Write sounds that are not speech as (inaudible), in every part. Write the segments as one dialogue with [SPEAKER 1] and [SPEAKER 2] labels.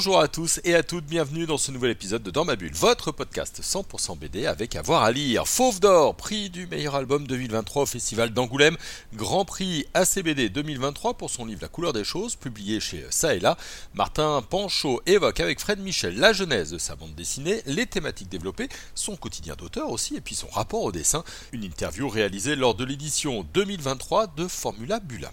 [SPEAKER 1] Bonjour à tous et à toutes, bienvenue dans ce nouvel épisode de Dans ma bulle, votre podcast 100% BD avec avoir à lire. Fauve d'or, prix du meilleur album 2023 au Festival d'Angoulême, Grand Prix ACBD 2023 pour son livre La couleur des choses, publié chez Ça et là. Martin Panchaud évoque avec Fred Michel la genèse de sa bande dessinée, les thématiques développées, son quotidien d'auteur aussi et puis son rapport au dessin. Une interview réalisée lors de l'édition 2023 de Formula Bula.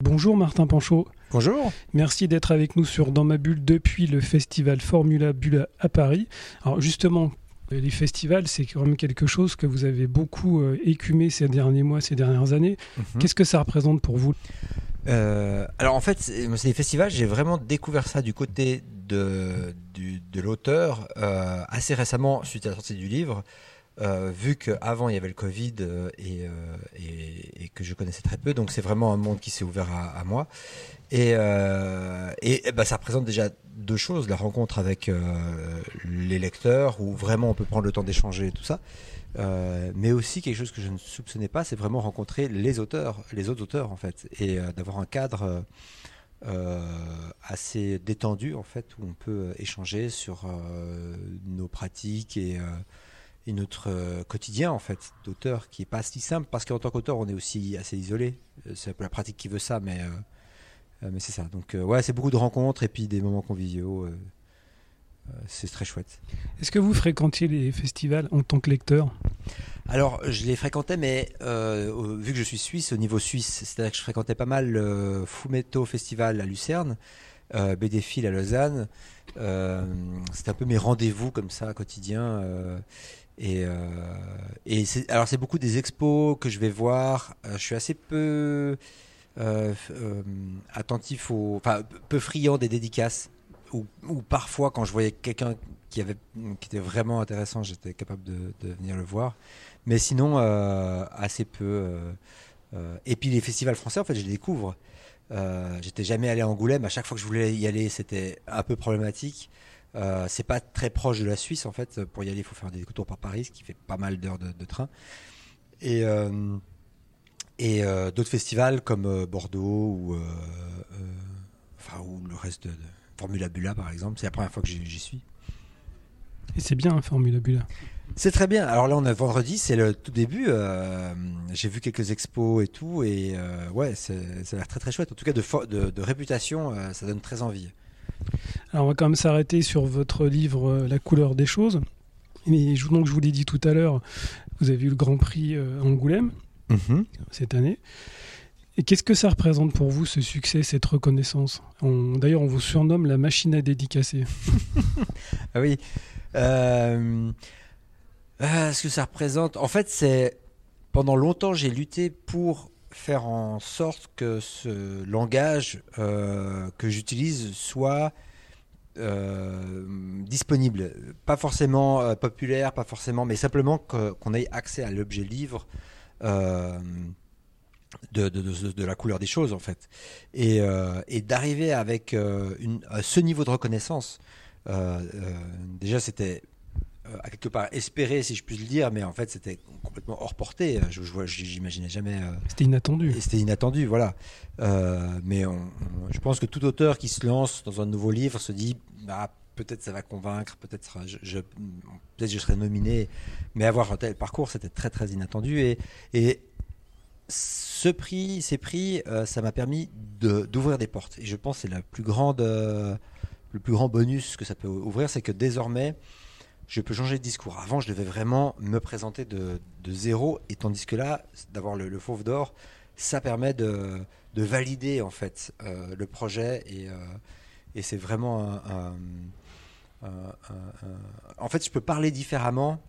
[SPEAKER 2] Bonjour Martin Panchaud.
[SPEAKER 3] Bonjour.
[SPEAKER 2] Merci d'être avec nous sur Dans ma bulle depuis le festival Formula Bulle à Paris. Alors justement, les festivals, c'est quand même quelque chose que vous avez beaucoup euh, écumé ces derniers mois, ces dernières années.
[SPEAKER 3] Mhm.
[SPEAKER 2] Qu'est-ce que ça représente pour vous?
[SPEAKER 3] Euh, alors en fait, c'est les festivals, j'ai vraiment découvert ça du côté de l'auteur euh, assez récemment suite à la sortie du livre. Euh, vu qu'avant il y avait le Covid euh, et, euh, et- que je connaissais très peu, donc c'est vraiment un monde qui s'est ouvert à, moi. Et, eh ben, ça représente déjà deux choses la rencontre avec les lecteurs, où vraiment on peut prendre le temps d'échanger et tout ça. Mais aussi quelque chose que je ne soupçonnais pas, c'est vraiment rencontrer les auteurs, les autres auteurs en fait, et d'avoir un cadre assez détendu en fait, où on peut échanger sur nos pratiques et, et notre euh, quotidien en fait d'auteur, qui est pas si simple parce qu'en tant qu'auteur on est aussi assez isolé. Euh, C'est un peu la pratique qui veut ça, mais euh, mais c'est ça. Donc euh, ouais, c'est beaucoup de rencontres et puis des moments conviviaux. euh, c'est très chouette.
[SPEAKER 2] Est-ce que vous fréquentiez les festivals en tant que lecteur?
[SPEAKER 3] Alors, je les fréquentais, mais vu que je suis suisse, au niveau suisse, c'est-à-dire que je fréquentais pas mal le Fumetto Festival à Lucerne, euh, BD à Lausanne. Euh, C'était un peu mes rendez-vous comme ça, quotidiens. euh, et euh, alors, c'est beaucoup des expos que je vais voir. Euh, je suis assez peu euh, attentif. Enfin, peu friand des dédicaces. Ou, parfois, quand je voyais quelqu'un qui, était vraiment intéressant, j'étais capable de, de venir le voir. Mais sinon, assez peu. et puis les festivals français, en fait, je les découvre. J'étais jamais allé à Angoulême. À chaque fois que je voulais y aller, c'était un peu problématique. Euh, c'est pas très proche de la Suisse, en fait. Pour y aller, il faut faire des tours par Paris, ce qui fait pas mal d'heures de, de train. Et, euh, et euh, d'autres festivals comme euh, Bordeaux ou, euh, euh, enfin, ou le reste de, de Formula Bula, par exemple. C'est la première fois que j'y suis.
[SPEAKER 2] Et c'est bien, hein, Formula Bulle.
[SPEAKER 3] C'est très bien. Alors là, on est vendredi, c'est le tout début. euh, J'ai vu quelques expos et tout, et euh, ouais, ça a l'air très très chouette. En tout cas, de, fo- de, de réputation, euh, ça donne très envie.
[SPEAKER 2] Alors on va quand même s'arrêter sur votre livre euh, La couleur des choses. Donc, je vous l'ai dit tout à l'heure, vous avez eu le Grand Prix euh, Angoulême cette année. Et qu'est-ce que ça représente pour vous, ce succès, cette reconnaissance? On- D'ailleurs, on vous surnomme la machine à dédicacer. (laughs)
[SPEAKER 3] Ah oui. Euh, euh, ce que ça représente, en fait, c'est pendant longtemps j'ai lutté pour faire en sorte que ce langage euh, que j'utilise soit disponible, pas forcément euh, populaire, pas forcément, mais simplement qu'on ait accès à l'objet livre. euh, de, la couleur des choses en fait et, euh, d'arriver avec euh, ce niveau de reconnaissance euh, euh, déjà c'était euh, à quelque part espéré si je puis le dire mais en fait c'était complètement hors portée je, je j'imaginais jamais euh,
[SPEAKER 2] C'était inattendu.
[SPEAKER 3] c'était inattendu voilà Euh, mais on- on- je pense que tout auteur qui se lance dans un nouveau livre se dit bah, peut-être ça va convaincre peut-être je, je, peut-être je serai nominé mais avoir un tel parcours c'était très très inattendu et, et ce prix, ces prix, euh, ça m'a permis de- d'ouvrir des portes. Et je pense que c'est la plus grande, euh, le plus grand bonus que ça peut ouvrir, c'est que désormais, je peux changer de discours. Avant, je devais vraiment me présenter de, zéro, et tandis que là, d'avoir le, le fauve d'or, ça permet de, de valider en fait euh, le projet, et, euh, c'est vraiment un- En fait, je peux parler différemment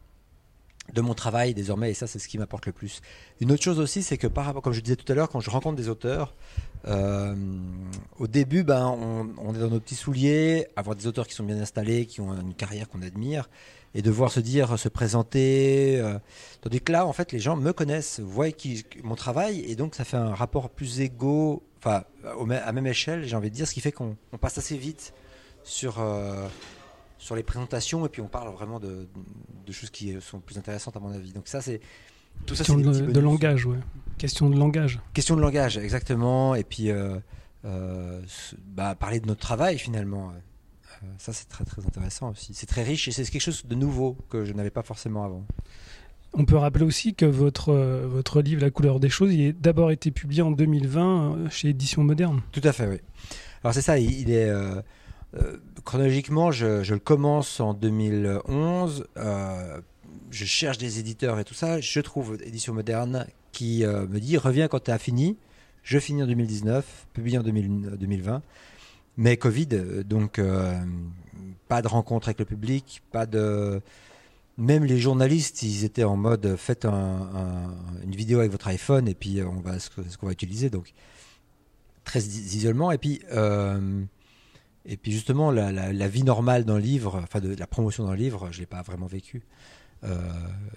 [SPEAKER 3] de mon travail désormais, et ça c'est ce qui m'apporte le plus. Une autre chose aussi, c'est que par rapport, comme je disais tout à l'heure, quand je rencontre des auteurs, euh, au début, ben, on, est dans nos petits souliers, avoir des auteurs qui sont bien installés, qui ont une carrière qu'on admire, et devoir se dire, se présenter. Euh, tandis que là, en fait, les gens me connaissent, voient qui, mon travail, et donc ça fait un rapport plus égaux, enfin, à même échelle, j'ai envie de dire, ce qui fait qu'on passe assez vite sur... Euh, sur les présentations et puis on parle vraiment de, choses qui sont plus intéressantes à mon avis. Donc ça c'est
[SPEAKER 2] tout ça c'est de, de, langage, ouais. Question de langage.
[SPEAKER 3] Question de langage, exactement. Et puis euh, euh, bah, parler de notre travail finalement. Euh, ça c'est très très intéressant aussi. C'est très riche et c'est quelque chose de nouveau que je n'avais pas forcément avant.
[SPEAKER 2] On peut rappeler aussi que votre, votre livre La couleur des choses, il a d'abord été publié en 2020 chez Édition Moderne.
[SPEAKER 3] Tout à fait, oui. Alors c'est ça, il, est euh, chronologiquement, je, le commence en 2011. Euh, je cherche des éditeurs et tout ça. Je trouve Édition Moderne qui euh, me dit reviens quand tu as fini. Je finis en 2019, publie en 2020. Mais Covid, donc pas de rencontre avec le public, pas de. Même les journalistes, ils étaient en mode faites une vidéo avec votre iPhone et puis on va ce qu'on va utiliser. Donc très isolement. Et puis et puis justement, la, vie normale d'un livre, enfin de, la promotion d'un livre, je ne l'ai pas vraiment vécu. Euh,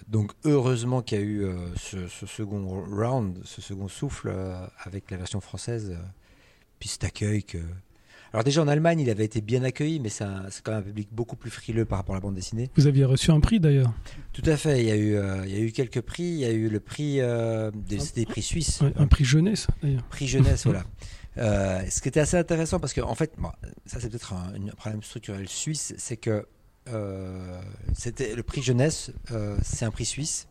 [SPEAKER 3] donc heureusement qu'il y a eu euh, ce, second round, ce second souffle euh, avec la version française, puis cet accueil que... Alors déjà en Allemagne, il avait été bien accueilli, mais c'est quand même un public beaucoup plus frileux par rapport à la bande dessinée.
[SPEAKER 2] Vous aviez reçu un prix d'ailleurs
[SPEAKER 3] Tout à fait, il y, a eu, il y a eu quelques prix, il y a eu le prix des, des, prix suisses.
[SPEAKER 2] un prix jeunesse d'ailleurs.
[SPEAKER 3] Prix jeunesse, voilà. (laughs) Euh, ce qui était assez intéressant, parce que en fait, ça c'est peut-être un, problème structurel suisse, c'est que euh, le prix jeunesse, euh, c'est un prix suisse.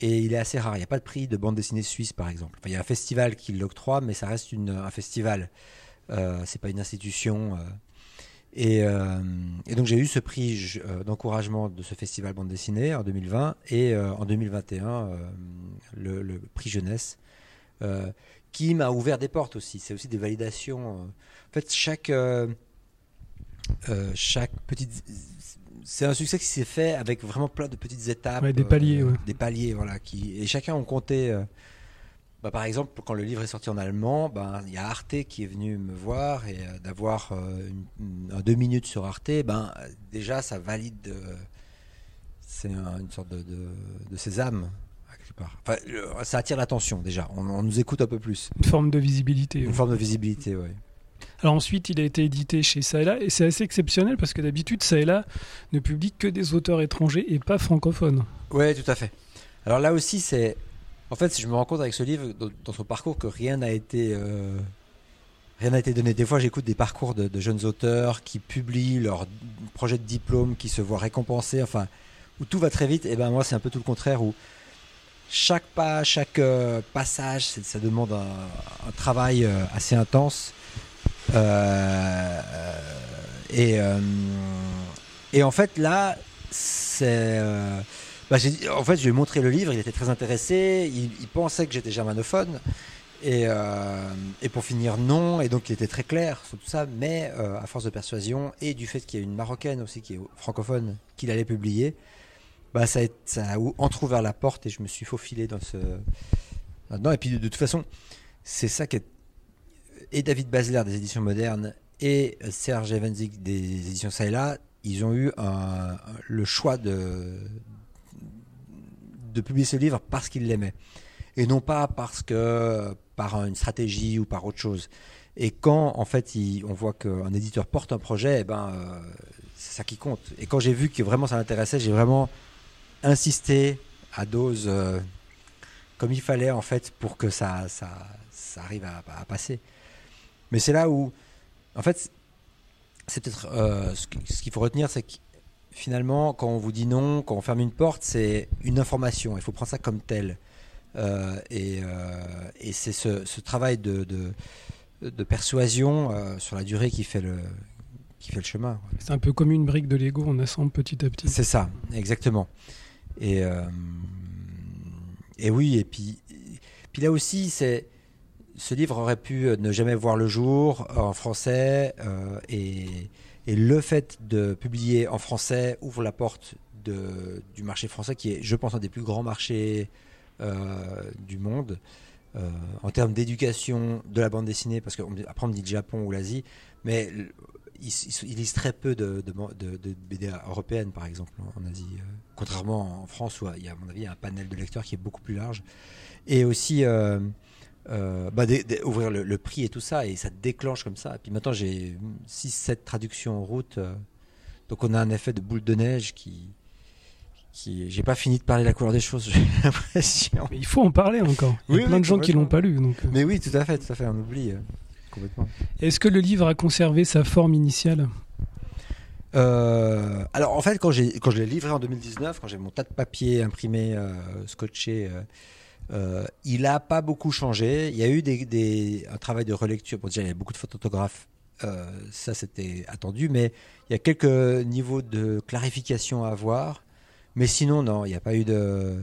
[SPEAKER 3] Et il est assez rare. Il n'y a pas de prix de bande dessinée suisse, par exemple. il y a un festival qui l'octroie, mais ça reste un festival. C'est pas une institution. Et, donc j'ai eu ce prix d'encouragement de ce festival bande dessinée en 2020 et en 2021 le, le, prix jeunesse qui m'a ouvert des portes aussi. C'est aussi des validations. Euh. En fait, chaque, euh, euh, chaque petite. C'est un succès qui s'est fait avec vraiment plein de petites étapes.
[SPEAKER 2] des paliers,
[SPEAKER 3] Des paliers, voilà. Qui, et chacun ont compté. Bah, par exemple, quand le livre est sorti en allemand, ben, il y a Arte qui est venu me voir et d'avoir deux minutes sur Arte, ben, déjà ça valide. c'est une sorte de, de, de sésame ça attire l'attention déjà. On, nous écoute un peu plus.
[SPEAKER 2] Une forme de visibilité.
[SPEAKER 3] Une forme de visibilité, oui.
[SPEAKER 2] Alors ensuite, il a été édité chez Saela et c'est assez exceptionnel parce que d'habitude, Saela ne publie que des auteurs étrangers et pas francophones.
[SPEAKER 3] Oui, tout à fait. Alors là aussi, c'est. En fait, je me rends compte avec ce livre, dans, son parcours, que rien n'a été. Euh, rien n'a été donné. Des fois, j'écoute des parcours de, jeunes auteurs qui publient leur projet de diplôme, qui se voient récompensés, enfin, où tout va très vite. Et ben moi, c'est un peu tout le contraire, où chaque pas, chaque euh, passage, ça demande un, travail euh, assez intense. Euh, et, en fait, là, c'est. Bah, en fait, je lui ai montré le livre, il était très intéressé, il, pensait que j'étais germanophone. Et, et, pour finir, non. Et donc, il était très clair sur tout ça. Mais à force de persuasion et du fait qu'il y a une marocaine aussi qui est francophone, qu'il allait publier, bah, ça, a, ça a entrouvert la porte et je me suis faufilé dans ce. Là-dedans. Et puis de, toute façon, c'est ça qui est. Et David Basler des éditions modernes et Serge Evenzik des éditions Saïla, ils ont eu le choix de, de publier ce livre parce qu'ils l'aimaient. Et non pas parce que par une stratégie ou par autre chose. Et quand en fait on voit qu'un éditeur porte un projet, eh ben, euh, c'est ça qui compte. Et quand j'ai vu que vraiment ça l'intéressait, j'ai vraiment insister à dose euh, comme il fallait en fait pour que ça, ça, ça arrive à, passer. Mais c'est là où, en fait, c'est peut-être euh, ce qu'il faut retenir, c'est que finalement, quand on vous dit non, quand on ferme une porte, c'est une information. Il faut prendre ça comme tel. Euh, et, et c'est ce, ce, travail de, de, de persuasion sur la durée qui fait le, qui fait le chemin.
[SPEAKER 2] C'est un peu comme une brique de Lego, on assemble petit à petit.
[SPEAKER 3] C'est ça, exactement. Et, euh, et oui, et puis, puis là aussi, c'est ce livre aurait pu ne jamais voir le jour en français euh, et, le fait de publier en français ouvre la porte du marché français, qui est, je pense, un des plus grands marchés du monde. en termes d'éducation de la bande dessinée, parce qu'après on me dit le Japon ou l'Asie, mais ils, lisent très peu de, de, BD européennes, par exemple, en, Asie. Euh, contrairement en France, où il y a, à mon avis, un panel de lecteurs qui est beaucoup plus large. Et aussi, euh, euh, bah, ouvrir le, prix et tout ça, et ça déclenche comme ça. Et puis maintenant, j'ai 6-7 traductions en route. donc on a un effet de boule de neige qui. qui j'ai pas fini de parler de la couleur des choses, (laughs) j'ai l'impression.
[SPEAKER 2] il faut en parler encore. Il y a plein de gens qui l'ont pas lu. Donc...
[SPEAKER 3] Mais oui, tout à fait, tout à fait, on oublie.
[SPEAKER 2] Est-ce que le livre a conservé sa forme initiale?
[SPEAKER 3] Euh, alors en fait, quand, quand je l'ai livré en 2019, quand j'ai mon tas de papier imprimé, euh, scotché, euh, il n'a pas beaucoup changé. Il y a eu des, un travail de relecture. Bon, déjà, il y avait beaucoup de photographes, ça c'était attendu, mais il y a quelques niveaux de clarification à avoir. Mais sinon, non, il n'y a pas eu de,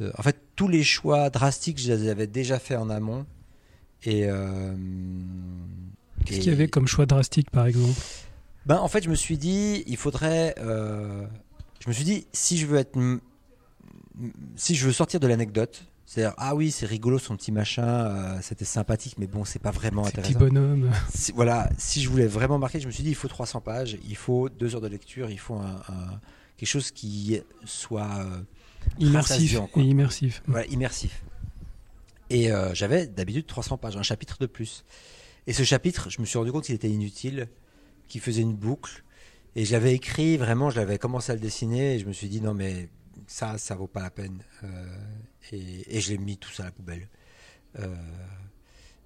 [SPEAKER 3] de, En fait, tous les choix drastiques, je les avais déjà fait en amont. Et
[SPEAKER 2] euh, qu'est-ce qu'il y avait comme choix drastique, par exemple?
[SPEAKER 3] Ben en fait, je me suis dit, il faudrait. Euh, je me suis dit, si je veux être, si je veux sortir de l'anecdote, c'est-à-dire, ah oui, c'est rigolo son petit machin, euh, c'était sympathique, mais bon, c'est pas vraiment intéressant.
[SPEAKER 2] Petit bonhomme.
[SPEAKER 3] voilà, si je voulais vraiment marquer, je me suis dit, il faut 300 pages, il faut deux heures de lecture, il faut un, quelque chose qui soit
[SPEAKER 2] immersif et immersif.
[SPEAKER 3] Voilà, immersif. Et euh, j'avais d'habitude 300 pages, un chapitre de plus. Et ce chapitre, je me suis rendu compte qu'il était inutile, qu'il faisait une boucle. Et j'avais écrit, vraiment, je l'avais commencé à le dessiner, et je me suis dit, non, mais ça, ça vaut pas la peine. Euh, et, je l'ai mis tout ça à la poubelle. Euh,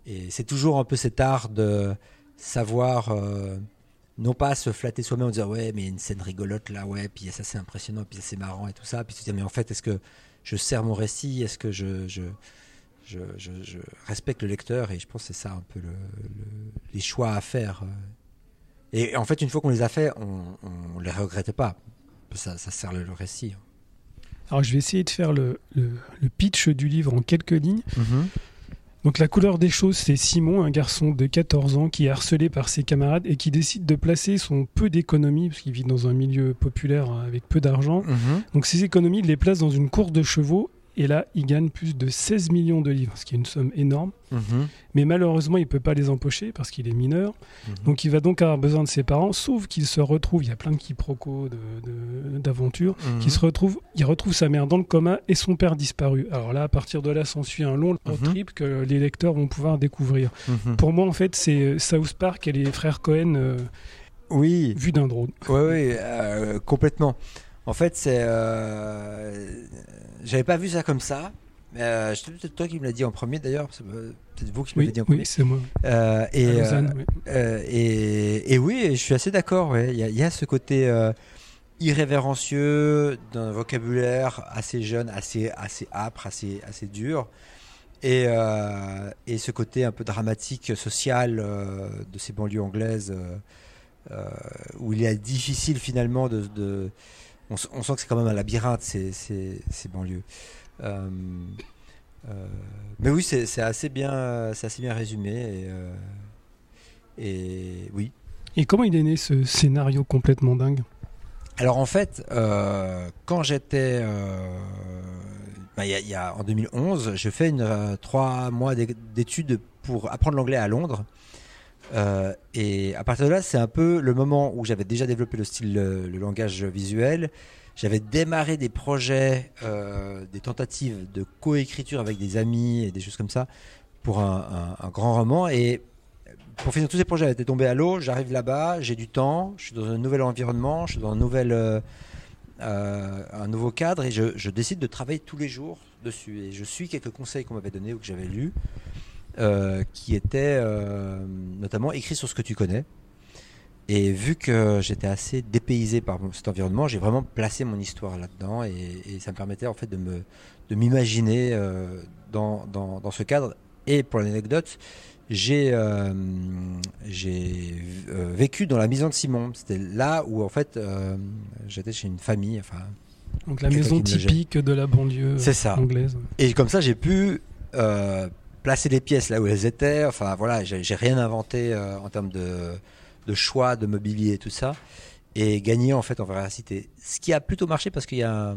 [SPEAKER 3] et c'est toujours un peu cet art de savoir, non pas se flatter soi-même en disant, ouais, mais il y a une scène rigolote là, ouais, puis ça c'est impressionnant, puis c'est marrant et tout ça. Puis tu te dis, mais en fait, est-ce que je sers mon récit? Est-ce que je, je je, respecte le lecteur et je pense que c'est ça un peu les choix à faire. Et en fait, une fois qu'on les a faits, on ne les regrette pas. Ça, sert le, récit.
[SPEAKER 2] Alors, je vais essayer de faire le, pitch du livre en quelques lignes. Mhm. Donc, la couleur des choses, c'est Simon, un garçon de 14 ans qui est harcelé par ses camarades et qui décide de placer son peu d'économies, parce qu'il vit dans un milieu populaire avec peu d'argent. Mhm. Donc, ses économies, il les place dans une course de chevaux et là, il gagne plus de 16 millions de livres, ce qui est une somme énorme. Mhm. Mais malheureusement, il ne peut pas les empocher parce qu'il est mineur. Mhm. Donc il va donc avoir besoin de ses parents, sauf qu'il se retrouve, il y a plein de quiproquos, d'aventures, de, mhm. qui se retrouve, il retrouve sa mère dans le coma et son père disparu. Alors là, à partir de là, s'ensuit un long trip que les lecteurs vont pouvoir découvrir. Pour moi, en fait, c'est euh, South Park et les frères Cohen euh,
[SPEAKER 3] oui.
[SPEAKER 2] vus d'un drone.
[SPEAKER 3] Oui, oui, euh, complètement. En fait, c'est j'avais pas vu ça comme ça. Euh, c'est peut-être toi qui me l'as dit en premier d'ailleurs. C'est euh, peut-être vous qui me l'avez dit en premier.
[SPEAKER 2] Oui, c'est moi.
[SPEAKER 3] Euh, et, euh, et, et, oui, je suis assez d'accord. Il y, a ce côté irrévérencieux d'un vocabulaire assez jeune, assez, assez âpre, assez, assez dur. Et, et ce côté un peu dramatique, social de ces banlieues anglaises où il est difficile finalement de, de on, sent que c'est quand même un labyrinthe, ces, ces, banlieues. Euh, euh, mais oui, c'est assez, bien, assez bien résumé. Et, euh, et, oui.
[SPEAKER 2] Et comment il est né ce scénario complètement dingue?
[SPEAKER 3] Alors en fait, quand j'étais. Bah, y a, en 2011, je fais une, trois mois d'études pour apprendre l'anglais à Londres. Euh, et à partir de là, c'est un peu le moment où j'avais déjà développé le style, le, langage visuel. J'avais démarré des projets, euh, des tentatives de coécriture avec des amis et des choses comme ça pour un, grand roman. Et pour finir, tous ces projets étaient tombés à l'eau. J'arrive là-bas, j'ai du temps, je suis dans un nouvel environnement, je suis dans un nouvel, euh, un nouveau cadre et je, je, décide de travailler tous les jours dessus. Et je suis quelques conseils qu'on m'avait donnés ou que j'avais lus. Euh, qui était euh, notamment écrit sur ce que tu connais. Et vu que j'étais assez dépaysé par cet environnement, j'ai vraiment placé mon histoire là-dedans et, ça me permettait en fait de me de m'imaginer euh, dans, dans, dans, ce cadre. Et pour l'anecdote, j'ai j'ai vécu dans la maison de Simon. C'était là où en fait j'étais chez une famille. Enfin,
[SPEAKER 2] donc la maison typique de la banlieue anglaise.
[SPEAKER 3] Et comme ça, j'ai pu placer les pièces là où elles étaient. Enfin voilà, j'ai rien inventé euh, en termes de, choix de mobilier et tout ça. et gagner en fait en véracité. Ce qui a plutôt marché parce qu'il y a,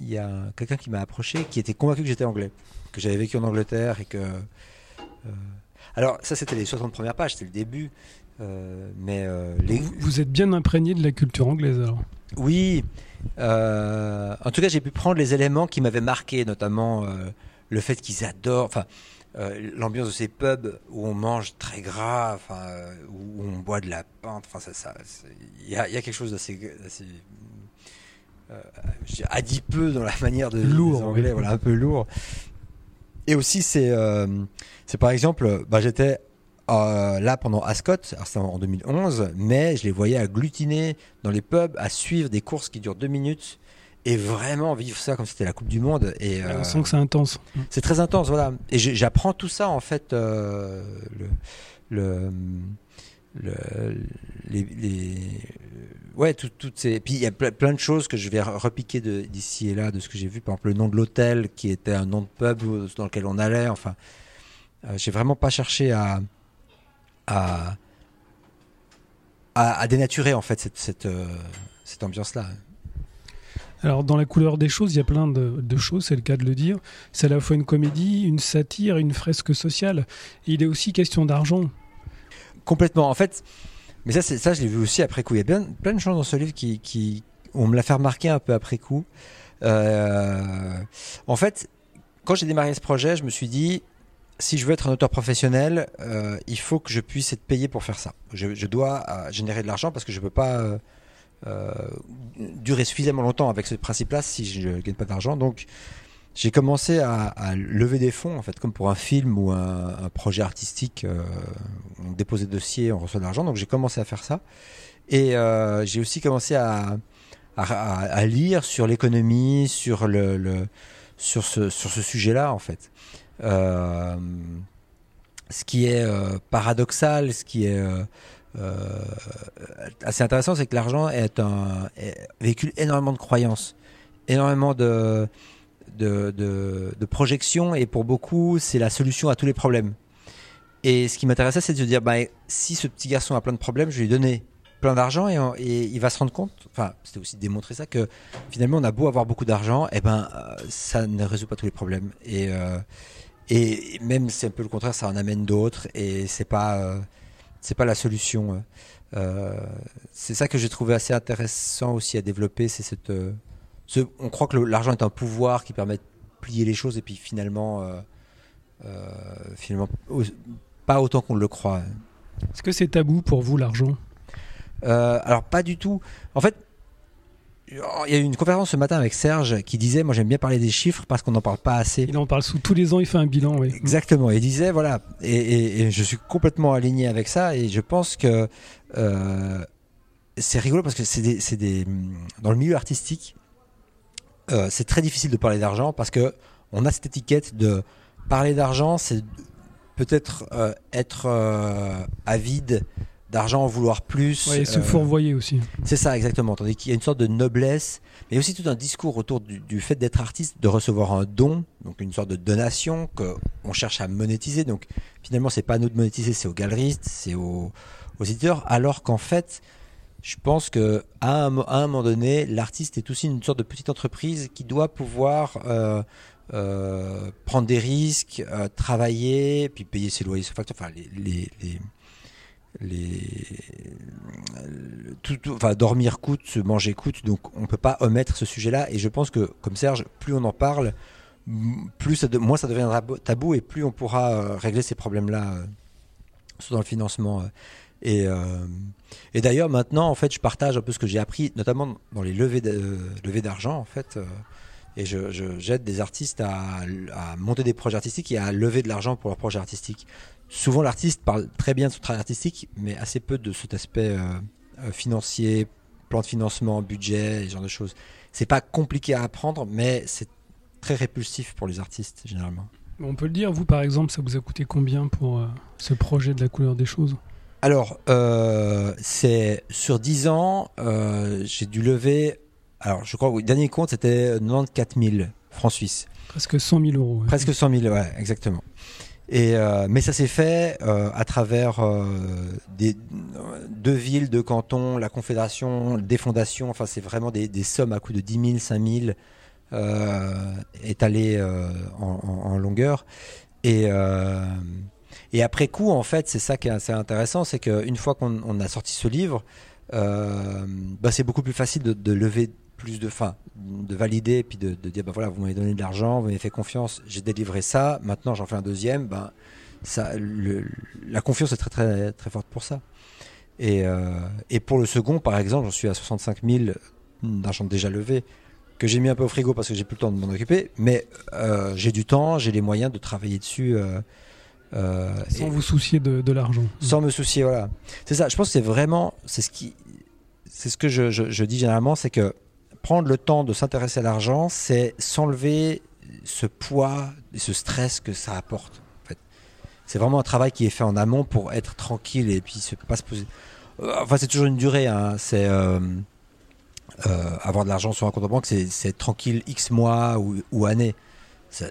[SPEAKER 3] il y a quelqu'un qui m'a approché qui était convaincu que j'étais anglais, que j'avais vécu en Angleterre et que. euh, alors ça c'était les 60 premières pages, c'était le début. euh, mais les...
[SPEAKER 2] Vous, vous êtes bien imprégné de la culture anglaise alors?
[SPEAKER 3] Oui. en tout cas, j'ai pu prendre les éléments qui m'avaient marqué, notamment le fait qu'ils adorent, enfin, euh, l'ambiance de ces pubs où on mange très gras, enfin, euh, où on boit de la pinte. Enfin, ça, ça, il y a, il y a quelque chose d'assez, euh, adipeux dans la (laughs) manière de
[SPEAKER 2] Lourd,
[SPEAKER 3] Anglais, voilà, un peu lourd. Et aussi, c'est, euh, c'est par exemple, bah, j'étais là pendant Ascot, en 2011, mais je les voyais agglutiner dans les pubs, à suivre des courses qui durent deux minutes et vraiment vivre ça comme si c'était la Coupe du Monde. Et euh,
[SPEAKER 2] On sent que c'est intense.
[SPEAKER 3] c'est très intense, voilà. Et j'apprends tout ça en fait, euh, le, le, le- les, les- ouais, tout- toutes ces. Puis il y a ple- plein de choses que je vais re- repiquer d'ici et là de ce que j'ai vu. Par exemple, le nom de l'hôtel qui était un nom de pub dans lequel on allait. Enfin, euh, j'ai vraiment pas cherché à à, à, à dénaturer en fait cette cette, euh, cette ambiance-là.
[SPEAKER 2] Alors, dans la couleur des choses, il y a plein de, choses, c'est le cas de le dire. C'est à la fois une comédie, une satire, une fresque sociale. Il est aussi question d'argent.
[SPEAKER 3] Complètement. En fait, mais ça, ça, je l'ai vu aussi après coup. Il y a bien, plein de choses dans ce livre qui, on me l'a fait remarquer un peu après coup. Euh, en fait, quand j'ai démarré ce projet, je me suis dit, si je veux être un auteur professionnel, euh, il faut que je puisse être payé pour faire ça. Je, dois euh, générer de l'argent parce que je peux pas durer suffisamment longtemps avec ce principe-là si je ne gagne pas d'argent. Donc, j'ai commencé à, lever des fonds, en fait, comme pour un film ou un, projet artistique. euh, on dépose des dossiers, on reçoit de l'argent. Donc j'ai commencé à faire ça. Et euh, j'ai aussi commencé à, lire sur l'économie, sur, le, sur ce, sur ce sujet-là, en fait. Euh, ce qui est euh, paradoxal, ce qui est euh, euh, assez intéressant, c'est que l'argent est un véhicule énormément de croyances, énormément de, de, de, de projections, et pour beaucoup, c'est la solution à tous les problèmes. Et ce qui m'intéressait, c'est de dire, bah, si ce petit garçon a plein de problèmes, je vais lui donner plein d'argent et, il va se rendre compte, enfin, c'était aussi démontrer ça, que finalement, on a beau avoir beaucoup d'argent, et ben, euh, ça ne résout pas tous les problèmes. Et, euh, et même, c'est un peu le contraire, ça en amène d'autres, et c'est pas, euh, c'est pas la solution. Euh, c'est ça que j'ai trouvé assez intéressant aussi à développer, c'est cette, euh, ce- on croit que l'argent est un pouvoir qui permet de plier les choses, et puis finalement, euh, finalement, pas autant qu'on le croit.
[SPEAKER 2] Est-ce que c'est tabou pour vous, l'argent?
[SPEAKER 3] Alors pas du tout. En fait, il y a eu une conférence ce matin avec Serge qui disait, moi j'aime bien parler des chiffres parce qu'on n'en parle pas assez.
[SPEAKER 2] Il en parle sous tous les ans, il fait un bilan, oui.
[SPEAKER 3] Exactement. Il disait voilà, et, et- et je suis complètement aligné avec ça, et je pense que euh, c'est rigolo parce que c'est des, des, dans le milieu artistique, euh, c'est très difficile de parler d'argent parce que on a cette étiquette de parler d'argent, c'est peut-être euh, être avide d'argent, en vouloir plus.
[SPEAKER 2] Ouais, et se
[SPEAKER 3] euh,
[SPEAKER 2] fourvoyer aussi.
[SPEAKER 3] c'est ça, exactement. Tandis qu'il y a une sorte de noblesse, mais aussi tout un discours autour du, du fait d'être artiste, de recevoir un don, donc une sorte de donation que on cherche à monétiser. Donc finalement, c'est pas à nous de monétiser, c'est aux galeristes, c'est aux, aux éditeurs. Alors qu'en fait, je pense que à un, mo- à un moment donné, l'artiste est aussi une sorte de petite entreprise qui doit pouvoir euh, euh, prendre des risques, euh, travailler, puis payer ses loyers, ses factures, enfin les, les, les tout, tout- enfin dormir coûte, manger coûte, donc on peut pas omettre ce sujet-là. Et je pense que comme Serge, plus on en parle, plus de- moins ça deviendra bo- tabou et plus on pourra euh, régler ces problèmes-là, euh, surtout dans le financement. euh. Et, euh, et d'ailleurs maintenant, en fait, je partage un peu ce que j'ai appris, notamment dans les levées d'argent, en fait. et je, j'aide des artistes à monter des projets artistiques et à lever de l'argent pour leurs projets artistiques souvent l'artiste parle très bien de son travail artistique, mais assez peu de cet aspect euh, euh, financier, plan de financement, budget, ce genre de choses. C'est pas compliqué à apprendre, mais c'est très répulsif pour les artistes généralement.
[SPEAKER 2] On peut le dire, vous par exemple, ça vous a coûté combien pour euh, ce projet de la couleur des choses?
[SPEAKER 3] Alors, euh, c'est sur 10 ans, j'ai dû lever. Alors, je crois que le dernier compte c'était 94 000 francs suisses.
[SPEAKER 2] Presque 100 000 euros. ouais.
[SPEAKER 3] Presque 100 000, ouais, exactement. Euh, mais ça s'est fait euh, à travers euh, des, deux villes, deux cantons, la Confédération, des fondations. Enfin, c'est vraiment des, sommes à coût de 10 000, 5 000 étalées en, longueur. Et, après coup, en fait, c'est ça qui est assez intéressant, c'est qu'une fois qu'on a sorti ce livre, bah, c'est beaucoup plus facile de lever plus de fin, de valider puis de, dire ben voilà, vous m'avez donné de l'argent, vous m'avez fait confiance, j'ai délivré ça, maintenant j'en fais un deuxième, ben ça, la confiance est très très très forte pour ça. Et, euh, et pour le second, par exemple, j'en suis à 65 000 d'argent déjà levé que j'ai mis un peu au frigo parce que j'ai plus le temps de m'en occuper, mais euh, j'ai du temps, j'ai les moyens de travailler dessus.
[SPEAKER 2] Euh, sans vous soucier de, de l'argent.
[SPEAKER 3] Sans me soucier, voilà. C'est ça. Je pense que c'est vraiment, c'est ce qui, c'est ce que je, je, je dis généralement, c'est que prendre le temps de s'intéresser à l'argent, c'est s'enlever ce poids et ce stress que ça apporte. En fait. C'est vraiment un travail qui est fait en amont pour être tranquille et puis se, pas se poser. Euh, enfin, c'est toujours une durée. Hein. C'est euh, euh, avoir de l'argent sur un compte en banque, c'est tranquille X mois ou, ou années. Ça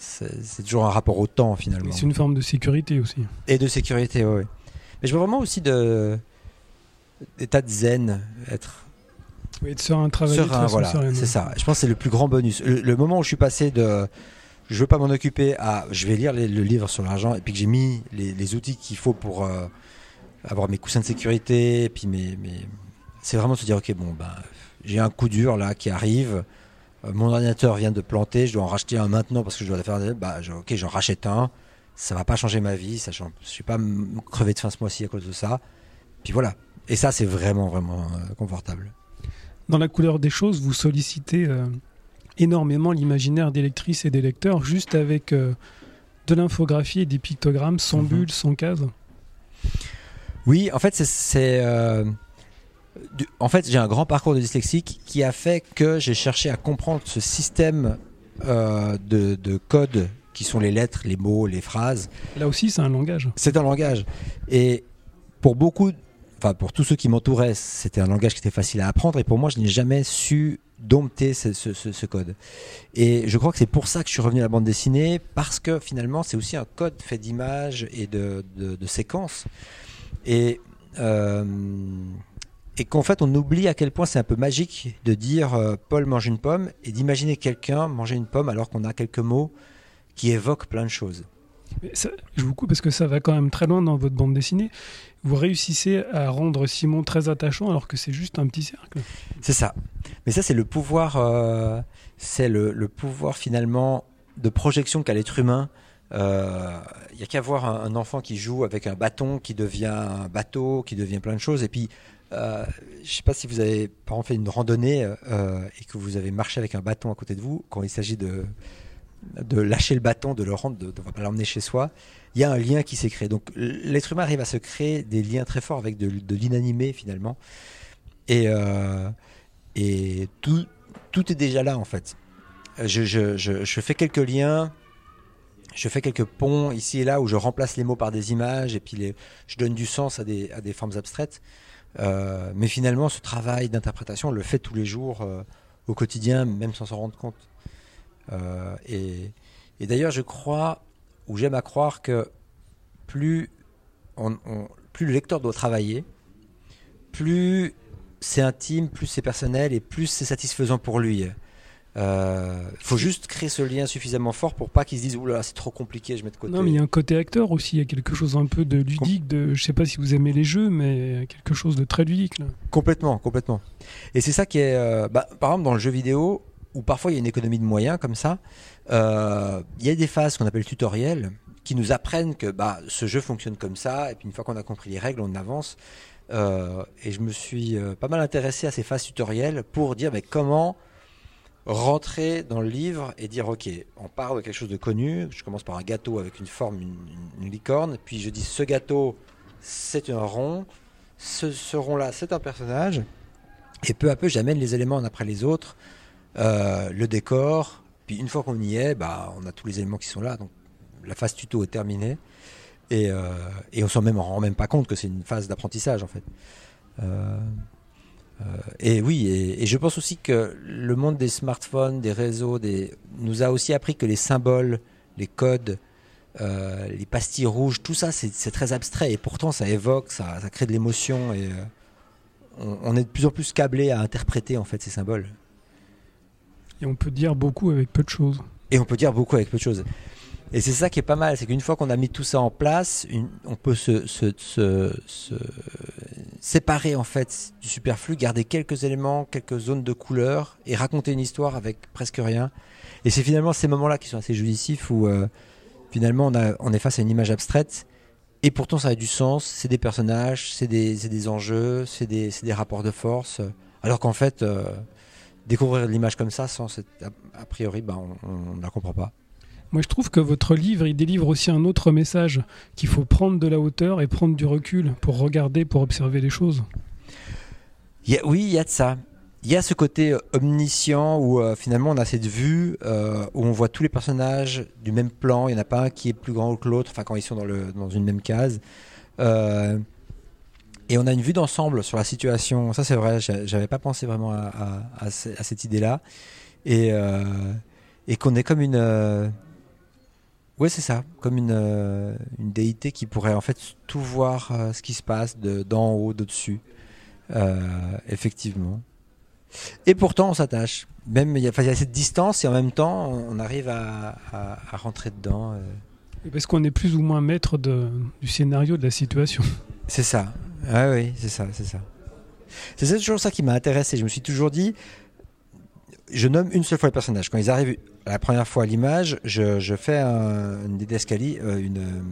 [SPEAKER 3] c'est toujours un rapport au temps finalement.
[SPEAKER 2] C'est une forme de sécurité aussi.
[SPEAKER 3] Et de sécurité, oui. Mais je veux vraiment aussi de d'état de zen, être
[SPEAKER 2] oui, de serein, travailler
[SPEAKER 3] serein, voilà, c'est ça. Je pense que c'est le plus grand bonus. Le, moment où je suis passé de je veux pas m'en occuper à je vais lire le livre sur l'argent et puis que j'ai mis les, outils qu'il faut pour euh, avoir mes coussins de sécurité et puis mes, mes... c'est vraiment se dire ok bon ben j'ai un coup dur là qui arrive. Euh, mon ordinateur vient de planter je dois en racheter un maintenant parce que je dois faire. Bah ok j'en rachète un. Ça va pas changer ma vie ça change, je suis pas crevé de faim ce mois-ci à cause de ça. Puis voilà. Et ça c'est vraiment vraiment euh, confortable
[SPEAKER 2] dans la couleur des choses, vous sollicitez euh, énormément l'imaginaire des lectrices et des lecteurs juste avec euh, de l'infographie et des pictogrammes sans mhm. bulles, sans cases.
[SPEAKER 3] Oui, en fait, c'est. Euh, en fait, j'ai un grand parcours de dyslexique qui a fait que j'ai cherché à comprendre ce système de, de code qui sont les lettres, les mots, les phrases.
[SPEAKER 2] Là aussi, c'est un langage.
[SPEAKER 3] C'est un langage. Et pour beaucoup enfin pour tous ceux qui m'entouraient, c'était un langage qui était facile à apprendre et pour moi, je n'ai jamais su dompter ce, code. Et je crois que c'est pour ça que je suis revenu à la bande dessinée, parce que finalement, c'est aussi un code fait d'images et de, séquences. Et, euh, et qu'en fait, on oublie à quel point c'est un peu magique de dire euh, Paul mange une pomme et d'imaginer quelqu'un manger une pomme alors qu'on a quelques mots qui évoquent plein de choses.
[SPEAKER 2] Je vous coupe parce que ça va quand même très loin dans votre bande dessinée vous réussissez à rendre Simon très attachant alors que c'est juste un petit cercle.
[SPEAKER 3] C'est ça. Mais ça, c'est le pouvoir, euh, c'est le, pouvoir finalement de projection qu'a l'être humain. Il euh, n'y a qu'à voir un, enfant qui joue avec un bâton qui devient un bateau, qui devient plein de choses. Et puis, euh, je ne sais pas si vous avez par exemple fait une randonnée et que vous avez marché avec un bâton à côté de vous, quand il s'agit de, de lâcher le bâton, de le rendre, de ne pas l'emmener chez soi il y a un lien qui s'est créé. Donc l'être humain arrive à se créer des liens très forts avec de, l'inanimé finalement. Et, euh, tout, est déjà là en fait. Je, fais quelques liens, je fais quelques ponts ici et là où je remplace les mots par des images et puis je donne du sens à des, à des formes abstraites. Euh, mais finalement, ce travail d'interprétation, on le fait tous les jours euh, au quotidien, même sans s'en rendre compte. Et, et d'ailleurs, je crois où j'aime à croire que plus, on, plus le lecteur doit travailler, plus c'est intime, plus c'est personnel et plus c'est satisfaisant pour lui. Il euh, faut juste créer ce lien suffisamment fort pour pas qu'il se dise oula c'est trop compliqué je mets de côté.
[SPEAKER 2] Non mais il y a un côté acteur aussi, il y a quelque chose un peu de ludique, de je sais pas si vous aimez les jeux mais quelque chose de très ludique là.
[SPEAKER 3] Complètement, complètement. Et c'est ça qui est, euh, bah, par exemple dans le jeu vidéo où parfois il y a une économie de moyens comme ça, euh, il y a des phases qu'on appelle tutoriels qui nous apprennent que bah, ce jeu fonctionne comme ça, et puis une fois qu'on a compris les règles, on avance. Euh, et je me suis euh, pas mal intéressé à ces phases tutoriels pour dire mais comment rentrer dans le livre et dire ok, on part de quelque chose de connu. Je commence par un gâteau avec une forme, une, licorne, puis je dis ce gâteau c'est un rond, ce, rond-là c'est un personnage, et peu à peu j'amène les éléments un après les autres, le décor, puis une fois qu'on y est, bah, on a tous les éléments qui sont là. Donc la phase tuto est terminée. Et, euh, on s'en même, rend même pas compte que c'est une phase d'apprentissage en fait. Euh, euh, et oui, et, je pense aussi que le monde des smartphones, des réseaux, nous a aussi appris que les symboles, les codes euh, les pastilles rouges, tout ça, c'est très abstrait et pourtant ça évoque, ça, crée de l'émotion et on, est de plus en plus câblé à interpréter en fait ces symboles.
[SPEAKER 2] Et on peut dire beaucoup avec peu de choses.
[SPEAKER 3] Et on peut dire beaucoup avec peu de choses. Et c'est ça qui est pas mal, c'est qu'une fois qu'on a mis tout ça en place, on peut se, séparer en fait du superflu, garder quelques éléments, quelques zones de couleur et raconter une histoire avec presque rien. Et c'est finalement ces moments-là qui sont assez jouissifs où euh, finalement on, est face à une image abstraite et pourtant ça a du sens, c'est des personnages, c'est des, enjeux, c'est des, rapports de force. Alors qu'en fait, euh, découvrir l'image comme ça, sans a, priori, ben, on ne la comprend pas.
[SPEAKER 2] Moi, je trouve que votre livre, il délivre aussi un autre message, qu'il faut prendre de la hauteur et prendre du recul pour regarder, pour observer les choses.
[SPEAKER 3] oui, il y a de ça. Il y a ce côté euh, omniscient où euh, finalement on a cette vue euh, où on voit tous les personnages du même plan. Il n'y en a pas un qui est plus grand que l'autre, enfin quand ils sont dans, le, dans une même case. Et on a une vue d'ensemble sur la situation. Ça c'est vrai, j'avais pas pensé vraiment à, à, cette idée-là. Et, et qu'on est comme une oui, c'est ça, comme une, euh, une, déité qui pourrait en fait tout voir euh, ce qui se passe d'en haut, d'au-dessus. Euh, effectivement. Et pourtant, on s'attache. Même il y, a cette distance et en même temps, on, arrive à, rentrer dedans.
[SPEAKER 2] Parce qu'on est plus ou moins maître de, du scénario de la situation.
[SPEAKER 3] C'est ça. Ah oui, c'est ça, c'est ça. C'est toujours ça qui m'a intéressé. Je me suis toujours dit, je nomme une seule fois les personnages. Quand ils arrivent la première fois à l'image, je, fais une dédescalie, euh, une,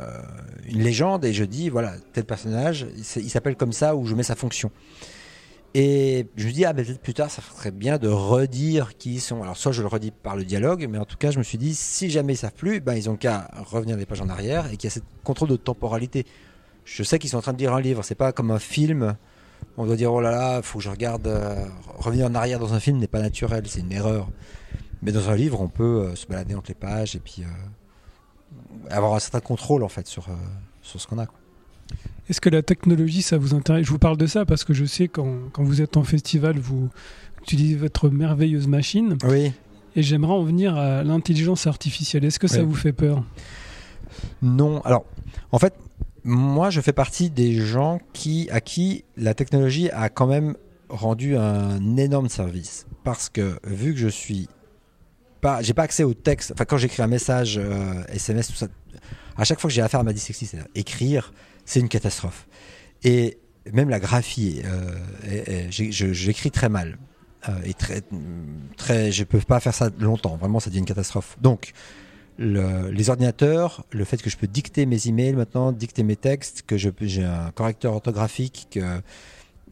[SPEAKER 3] euh, une légende et je dis voilà, tel personnage, il s'appelle comme ça ou je mets sa fonction. Et je me dis, ah, ben, peut-être plus tard, ça ferait bien de redire qui ils sont. Alors, soit je le redis par le dialogue, mais en tout cas, je me suis dit, si jamais ils savent plus, ben, ils ont qu'à revenir des pages en arrière et qu'il y a ce contrôle de temporalité. Je sais qu'ils sont en train de lire un livre, c'est pas comme un film on doit dire oh là là, il faut que je regarde. Euh, revenir en arrière dans un film n'est pas naturel, c'est une erreur. Mais dans un livre, on peut euh, se balader entre les pages et puis euh, avoir un certain contrôle en fait sur, sur ce qu'on a.
[SPEAKER 2] Est-ce que la technologie, ça vous intéresse? Je vous parle de ça parce que je sais quand, quand vous êtes en festival, vous utilisez votre merveilleuse machine.
[SPEAKER 3] Oui.
[SPEAKER 2] Et j'aimerais en venir à l'intelligence artificielle. Est-ce que ça vous fait peur?
[SPEAKER 3] Non. Alors, en fait, moi, je fais partie des gens qui, à qui la technologie a quand même rendu un énorme service. Parce que vu que je suis pas, j'ai pas accès au texte. Enfin, quand j'écris un message SMS, euh, tout ça, à chaque fois que j'ai affaire à ma dyslexie, c'est écrire, c'est une catastrophe. Et même la graphie, euh, j'écris très mal. Euh, et très, très, je peux pas faire ça longtemps. Vraiment, ça devient une catastrophe. Donc, les ordinateurs, le fait que je peux dicter mes emails maintenant, dicter mes textes, que j'ai un correcteur orthographique, que,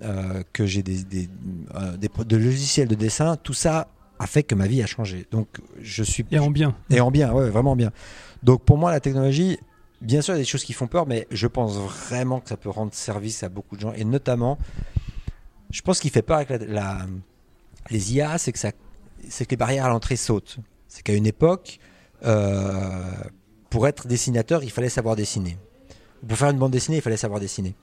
[SPEAKER 3] euh, que j'ai des, des, euh, des, logiciels de dessin, tout ça a fait que ma vie a changé. Donc je suis
[SPEAKER 2] et en bien
[SPEAKER 3] et en bien, ouais, vraiment bien. Donc pour moi la technologie, bien sûr il y a des choses qui font peur, mais je pense vraiment que ça peut rendre service à beaucoup de gens et notamment, je pense qu'il fait peur avec la, les IA, c'est que ça, c'est que les barrières à l'entrée sautent. C'est qu'à une époque pour être dessinateur, il fallait savoir dessiner. Pour faire une bande dessinée, il fallait savoir dessiner. Et